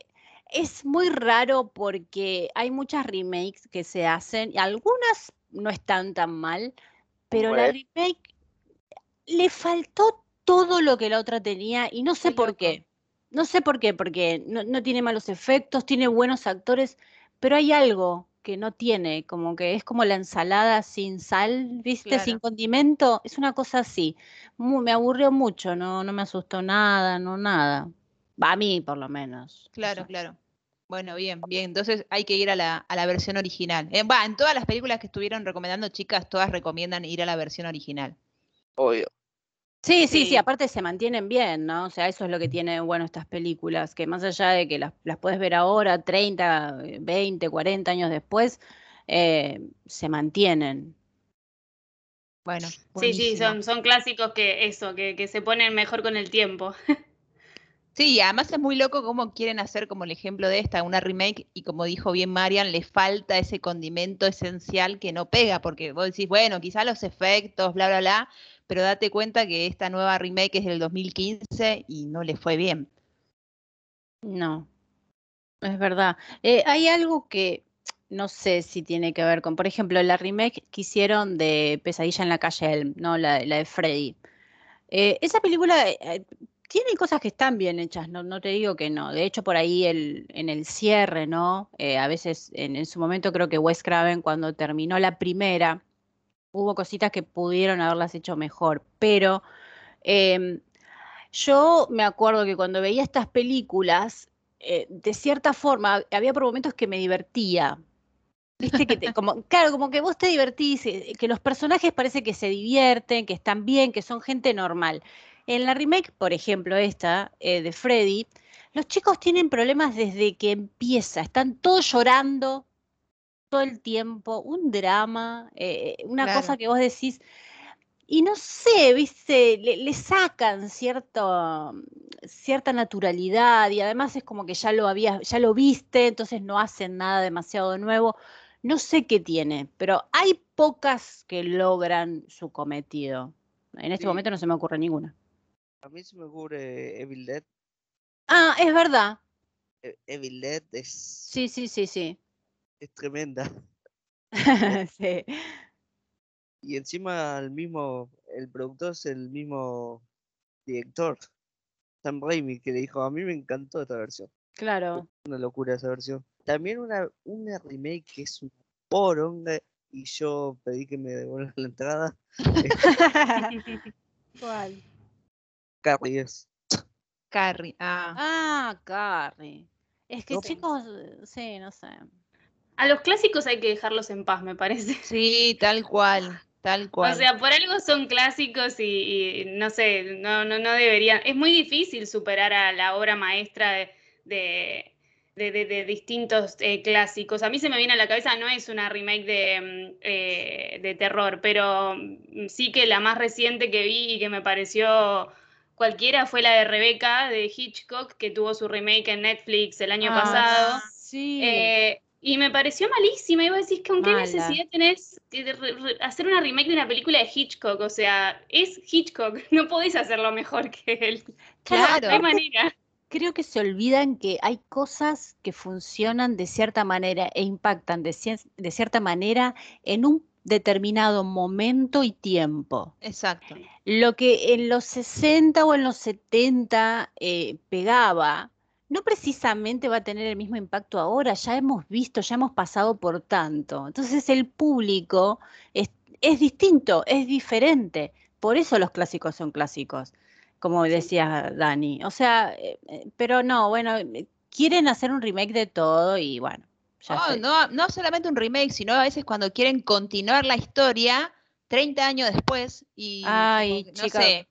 es muy raro porque hay muchas remakes que se hacen y algunas no están tan mal, pero la remake le faltó todo lo que la otra tenía y no sé por qué. No sé por qué, porque no, tiene malos efectos, tiene buenos actores, pero hay algo que no tiene, como que es como la ensalada sin sal, ¿viste? Sin condimento, es una cosa así. me aburrió mucho, no, no me asustó nada, no nada. A mí, por lo menos. Claro, claro. Bueno, bien, bien. Entonces hay que ir a la, a la versión original. Eh, va, en todas las películas que estuvieron recomendando, chicas, todas recomiendan ir a la versión original. Obvio. Sí, sí, sí, aparte se mantienen bien, ¿no? O sea, eso es lo que tiene bueno estas películas, que más allá de que las, las puedes ver ahora, 30, 20, 40 años después, eh, se mantienen. Bueno. Sí, sí, son, son clásicos que eso, que, que se ponen mejor con el tiempo. Sí, además es muy loco cómo quieren hacer como el ejemplo de esta, una remake, y como dijo bien Marian, le falta ese condimento esencial que no pega, porque vos decís, bueno, quizá los efectos, bla, bla, bla, pero date cuenta que esta nueva remake es del 2015 y no le fue bien. No, es verdad. Eh, hay algo que no sé si tiene que ver con, por ejemplo, la remake que hicieron de Pesadilla en la calle Elm, ¿no? La, la de Freddy. Eh, esa película eh, tiene cosas que están bien hechas, no, no te digo que no. De hecho, por ahí el, en el cierre, ¿no? Eh, a veces en, su momento creo que Wes Craven cuando terminó la primera, hubo cositas que pudieron haberlas hecho mejor, pero em, yo me acuerdo que cuando veía estas películas, eh, de cierta forma, había por momentos que me divertía. Viste que como, claro, como que vos te divertís, eh, que los personajes parece que se divierten, que están bien, que son gente normal. En la remake, por ejemplo, esta eh, de Freddy, los chicos tienen problemas desde que empieza, están todos llorando todo el tiempo, un drama, eh, una cosa que vos decís, y no sé, viste, le, sacan cierto, cierta naturalidad y además es como que ya lo había, ya lo viste, entonces no hacen nada demasiado nuevo. No sé qué tiene, pero hay pocas que logran su cometido. En este momento no se me ocurre ninguna. A mí se me ocurre Evil Dead. Ah, es verdad. E, Evil Dead es. Sí, sí, sí, sí. Es tremenda. sí. Y encima el mismo, el productor es el mismo director, Sam Raimi, que le dijo, a mí me encantó esta versión. Claro. Una locura esa versión. También una, una remake que es un poronga y yo pedí que me devuelvan la entrada. ¿Cuál? Carrie es. Carrie, ah. Ah, Carrie. Es que chicos, sí, no sé. A los clásicos hay que dejarlos en paz, me parece. Sí, tal cual, tal cual. O sea, por algo son clásicos y, no sé, no, no, no deberían. Es muy difícil superar a la obra maestra de, de, distintos eh, clásicos. A mí se me viene a la cabeza, no es una remake de, mm, eh, de terror, pero mm, sí que la más reciente que vi y que me pareció cualquiera fue la de Rebeca de Hitchcock, que tuvo su remake en Netflix el año ah, pasado. Sí. Eh, y me pareció malísima. Y vos decís, ¿con qué necesidad tenés de hacer una remake de una película de Hitchcock? O sea, es Hitchcock, no podés hacerlo mejor que él. Claro. Hay manera. creo que se olvidan que hay cosas que funcionan de cierta manera e impactan de, cierta manera en un determinado momento y tiempo. Exacto. Lo que en los 60 o en los 70 eh, pegaba, no precisamente va a tener el mismo impacto ahora, ya hemos visto, ya hemos pasado por tanto. Entonces el público es, distinto, es diferente. Por eso los clásicos son clásicos, como decía Dani. O sea, eh, eh, pero no, bueno, quieren hacer un remake de todo y bueno. Ya no, no solamente un remake, sino a veces cuando quieren continuar la historia 30 años después y Ay, no sé,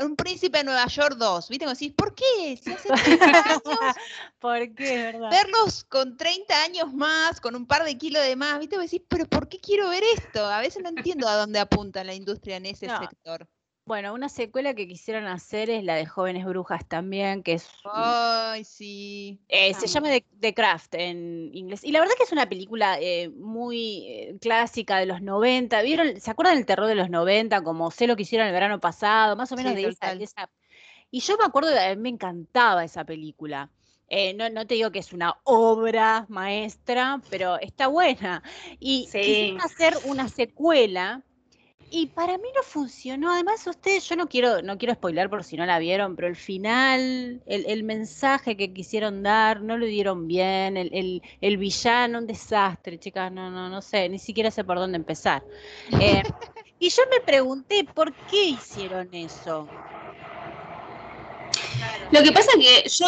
un, príncipe, de Nueva York 2, ¿viste? Como decís, ¿por qué? Si hace 30 años, ¿Por qué, verdad? Verlos con 30 años más, con un par de kilos de más, ¿viste? Como decís, ¿pero por qué quiero ver esto? A veces no entiendo a dónde apunta la industria en ese sector. Bueno, una secuela que quisieron hacer es la de Jóvenes Brujas también, que es... Ay, sí. Eh, se llama The, Craft en inglés. Y la verdad que es una película eh, muy eh, clásica de los 90. ¿Vieron? ¿Se acuerdan del terror de los 90? Como sé lo que hicieron el verano pasado, más o menos de, esa, Y yo me acuerdo, de, me encantaba esa película. no, no, te digo que es una obra maestra, pero está buena. Y sí. quisieron hacer una secuela y para mí no funcionó. Además, ustedes, yo no quiero, no quiero spoiler por si no la vieron, pero el final, el, mensaje que quisieron dar, no lo dieron bien. El, el, villano, un desastre, chicas. No, no, no sé, ni siquiera sé por dónde empezar. Eh, y yo me pregunté, ¿por qué hicieron eso? Lo que pasa que yo.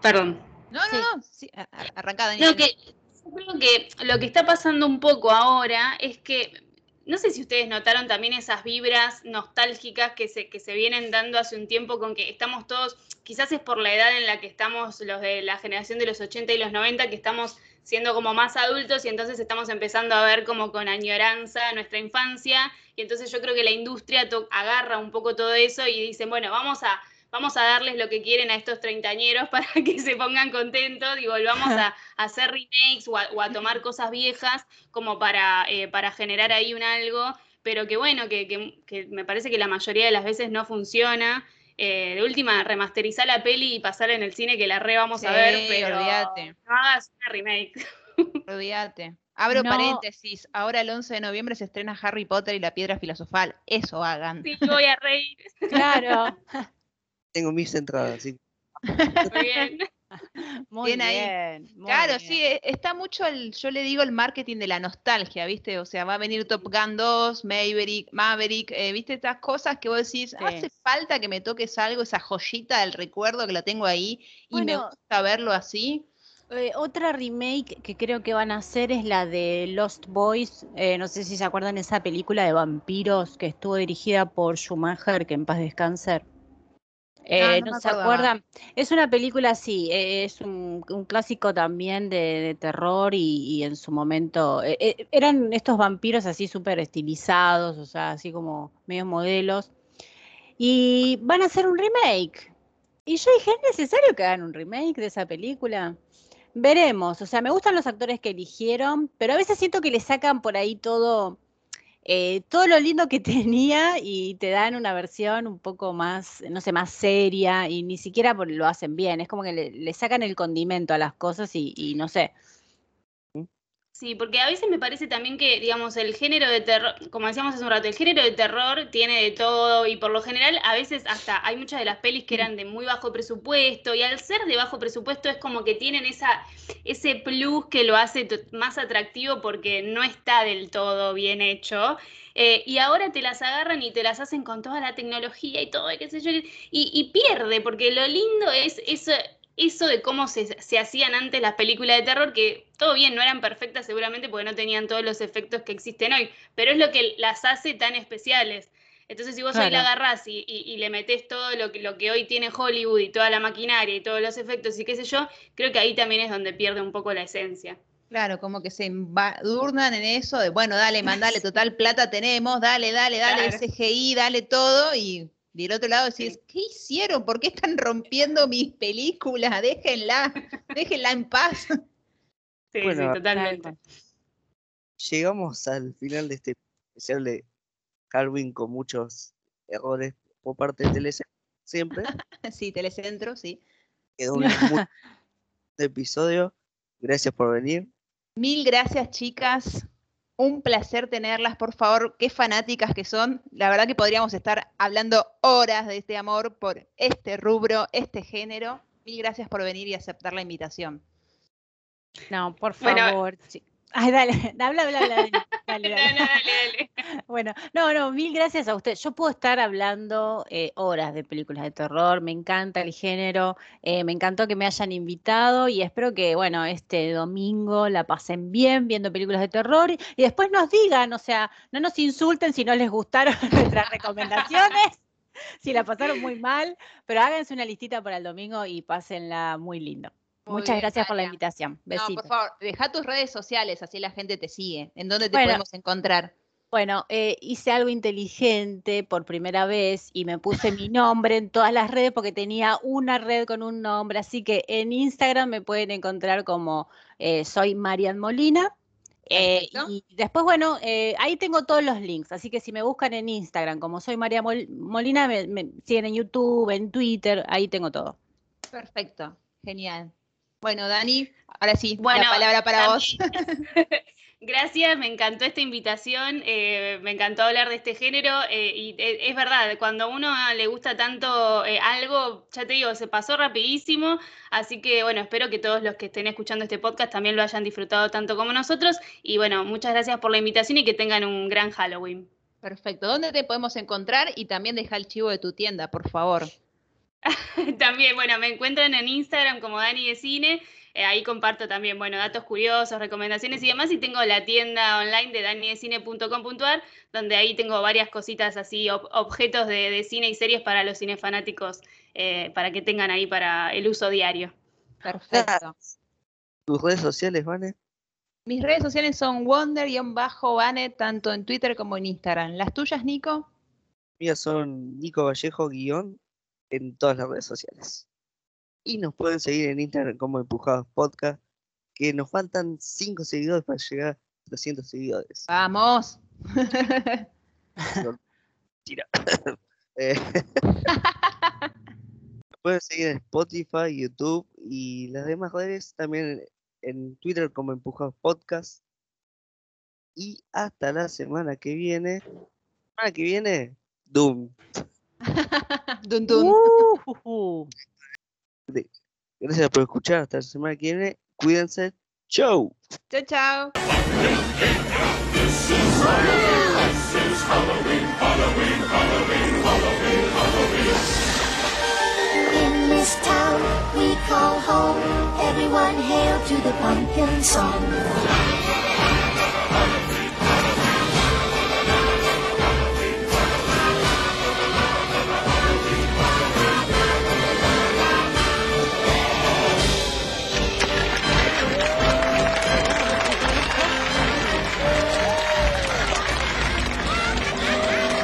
Perdón. No, no, no. Sí, arrancada. Lo que, yo creo que lo que está pasando un poco ahora es que no sé si ustedes notaron también esas vibras nostálgicas que se, que se vienen dando hace un tiempo con que estamos todos, quizás es por la edad en la que estamos los de la generación de los 80 y los 90, que estamos siendo como más adultos y entonces estamos empezando a ver como con añoranza nuestra infancia. Y entonces yo creo que la industria agarra un poco todo eso y dicen, bueno, vamos a vamos a darles lo que quieren a estos treintañeros para que se pongan contentos y volvamos a, hacer remakes o a, tomar cosas viejas como para, eh, para generar ahí un algo, pero que bueno, que, me parece que la mayoría de las veces no funciona. Eh, de última, remasterizar la peli y pasar en el cine que la re vamos a ver, pero no hagas una remake. Olvídate. Abro paréntesis, ahora el 11 de noviembre se estrena Harry Potter y la piedra filosofal. Eso hagan. Sí, voy a reír. Claro. tengo mis entradas, sí. Muy bien. Muy bien. claro, sí, e, está mucho el, yo le digo el marketing de la nostalgia, ¿viste? O sea, va a venir Top Gun 2, Maverick, Maverick, eh, ¿viste? Estas cosas que vos decís, hace falta que me toques algo, esa joyita del recuerdo que la tengo ahí y me gusta verlo así. Eh, otra remake que creo que van a hacer es la de Lost Boys. Eh, no sé si se acuerdan esa película de vampiros que estuvo dirigida por Schumacher, que en paz descanse. Eh, no, se acuerdan. Es una película, sí, e, es un, clásico también de, terror y, en su momento e, e, eran estos vampiros así súper estilizados, o sea, así como medios modelos. Y van a hacer un remake. Y yo dije, ¿es necesario que hagan un remake de esa película? Veremos, o sea, me gustan los actores que eligieron, pero a veces siento que le sacan por ahí todo eh, todo lo lindo que tenía y te dan una versión un poco más, no sé, más seria y ni siquiera lo hacen bien. Es como que le, sacan el condimento a las cosas y no sé, Sí, porque a veces me parece también que, digamos, el género de terror, como decíamos hace un rato, el género de terror tiene de todo y por lo general a veces hasta hay muchas de las pelis que eran de muy bajo presupuesto y al ser de bajo presupuesto es como que tienen esa, ese plus que lo hace más atractivo porque no está del todo bien hecho. Eh, y ahora te las agarran y te las hacen con toda la tecnología y todo, y qué sé yo, y, y pierde, porque lo lindo es eso, eso de cómo se, hacían antes las películas de terror, que todo bien, no eran perfectas seguramente porque no tenían todos los efectos que existen hoy, pero es lo que las hace tan especiales. Entonces, si vos hoy la agarrás y, le metés todo lo que, lo que hoy tiene Hollywood y toda la maquinaria y todos los efectos y qué sé yo, creo que ahí también es donde pierde un poco la esencia. Claro, como que se embadurnan en eso de, bueno, dale, mandale, total plata tenemos, dale, dale, dale, CGI, dale todo y y del otro lado decís, ¿qué hicieron? ¿Por qué están rompiendo mis películas? Déjenla, déjenla en paz. Sí, sí, totalmente. Llegamos al final de este especial de Halloween con muchos errores por parte de TLC. siempre. sí, Telecentro, sí. Quedó un muy episodio. Gracias por venir. Mil gracias, chicas. Un placer tenerlas, por favor. Qué fanáticas que son. La verdad que podríamos estar hablando horas de este amor por este rubro, este género. Mil gracias por venir y aceptar la invitación. No, por favor. Ay, dale, habla, habla, habla. Dale, dale. dale, dale, Bueno, no, no, mil gracias a usted. Yo puedo estar hablando eh, horas de películas de terror, me encanta el género, eh, me encantó que me hayan invitado y espero que, bueno, este domingo la pasen bien viendo películas de terror y, y después nos digan, o sea, no nos insulten si no les gustaron nuestras recomendaciones. Si la pasaron muy mal, pero háganse una listita para el domingo y pásenla muy lindo. Muchas gracias por la invitación. No, por favor, deja tus redes sociales, así la gente te sigue. ¿En dónde te podemos encontrar? Bueno, eh, hice algo inteligente por primera vez y me puse mi nombre en todas las redes porque tenía una red con un nombre. Así que en Instagram me pueden encontrar como eh, soy Marian Molina. Eh, y después, bueno, ahí tengo todos los links. Así que si me buscan en Instagram como soy María Molina, me, me siguen en YouTube, en Twitter, ahí tengo todo. Perfecto, genial. Bueno, Dani, ahora sí, la palabra para vos. Gracias, me encantó esta invitación, eh, me encantó hablar de este género eh, y eh, es verdad, cuando a uno le gusta tanto algo, ya te digo, se pasó rapidísimo, así que bueno, espero que todos los que estén escuchando este podcast también lo hayan disfrutado tanto como nosotros y bueno, muchas gracias por la invitación y que tengan un gran Halloween. Perfecto, ¿dónde te podemos encontrar? Y también deja el chivo de tu tienda, por favor. también, bueno, me encuentran en Instagram como Dani de Cine. Eh, ahí comparto también, bueno, datos curiosos, recomendaciones y demás. Y tengo la tienda online de daniedecine.com.ar, donde ahí tengo varias cositas así, objetos de, cine y series para los cinefanáticos, eh, para que tengan ahí para el uso diario. Perfecto. ¿Tus redes sociales, Vane? Mis redes sociales son wonder-vane, tanto en Twitter como en Instagram. ¿Las tuyas, Nico? Mías son Nico Vallejo- en todas las redes sociales. Y nos pueden seguir en Instagram como Empujados Podcast, que nos faltan 5 seguidores para llegar a 300 seguidores. ¡Vamos! Tira. Eh, pueden seguir en Spotify, YouTube y las demás redes, también en Twitter como Empujados Podcast. Y hasta la semana que viene. Semana que viene, Doom. Dun, dun. Uh, Gracias por escuchar. Hasta la semana que viene. Cuídense. Chau. Chao, chao. In this town we call home, everyone hail to the pumpkin song.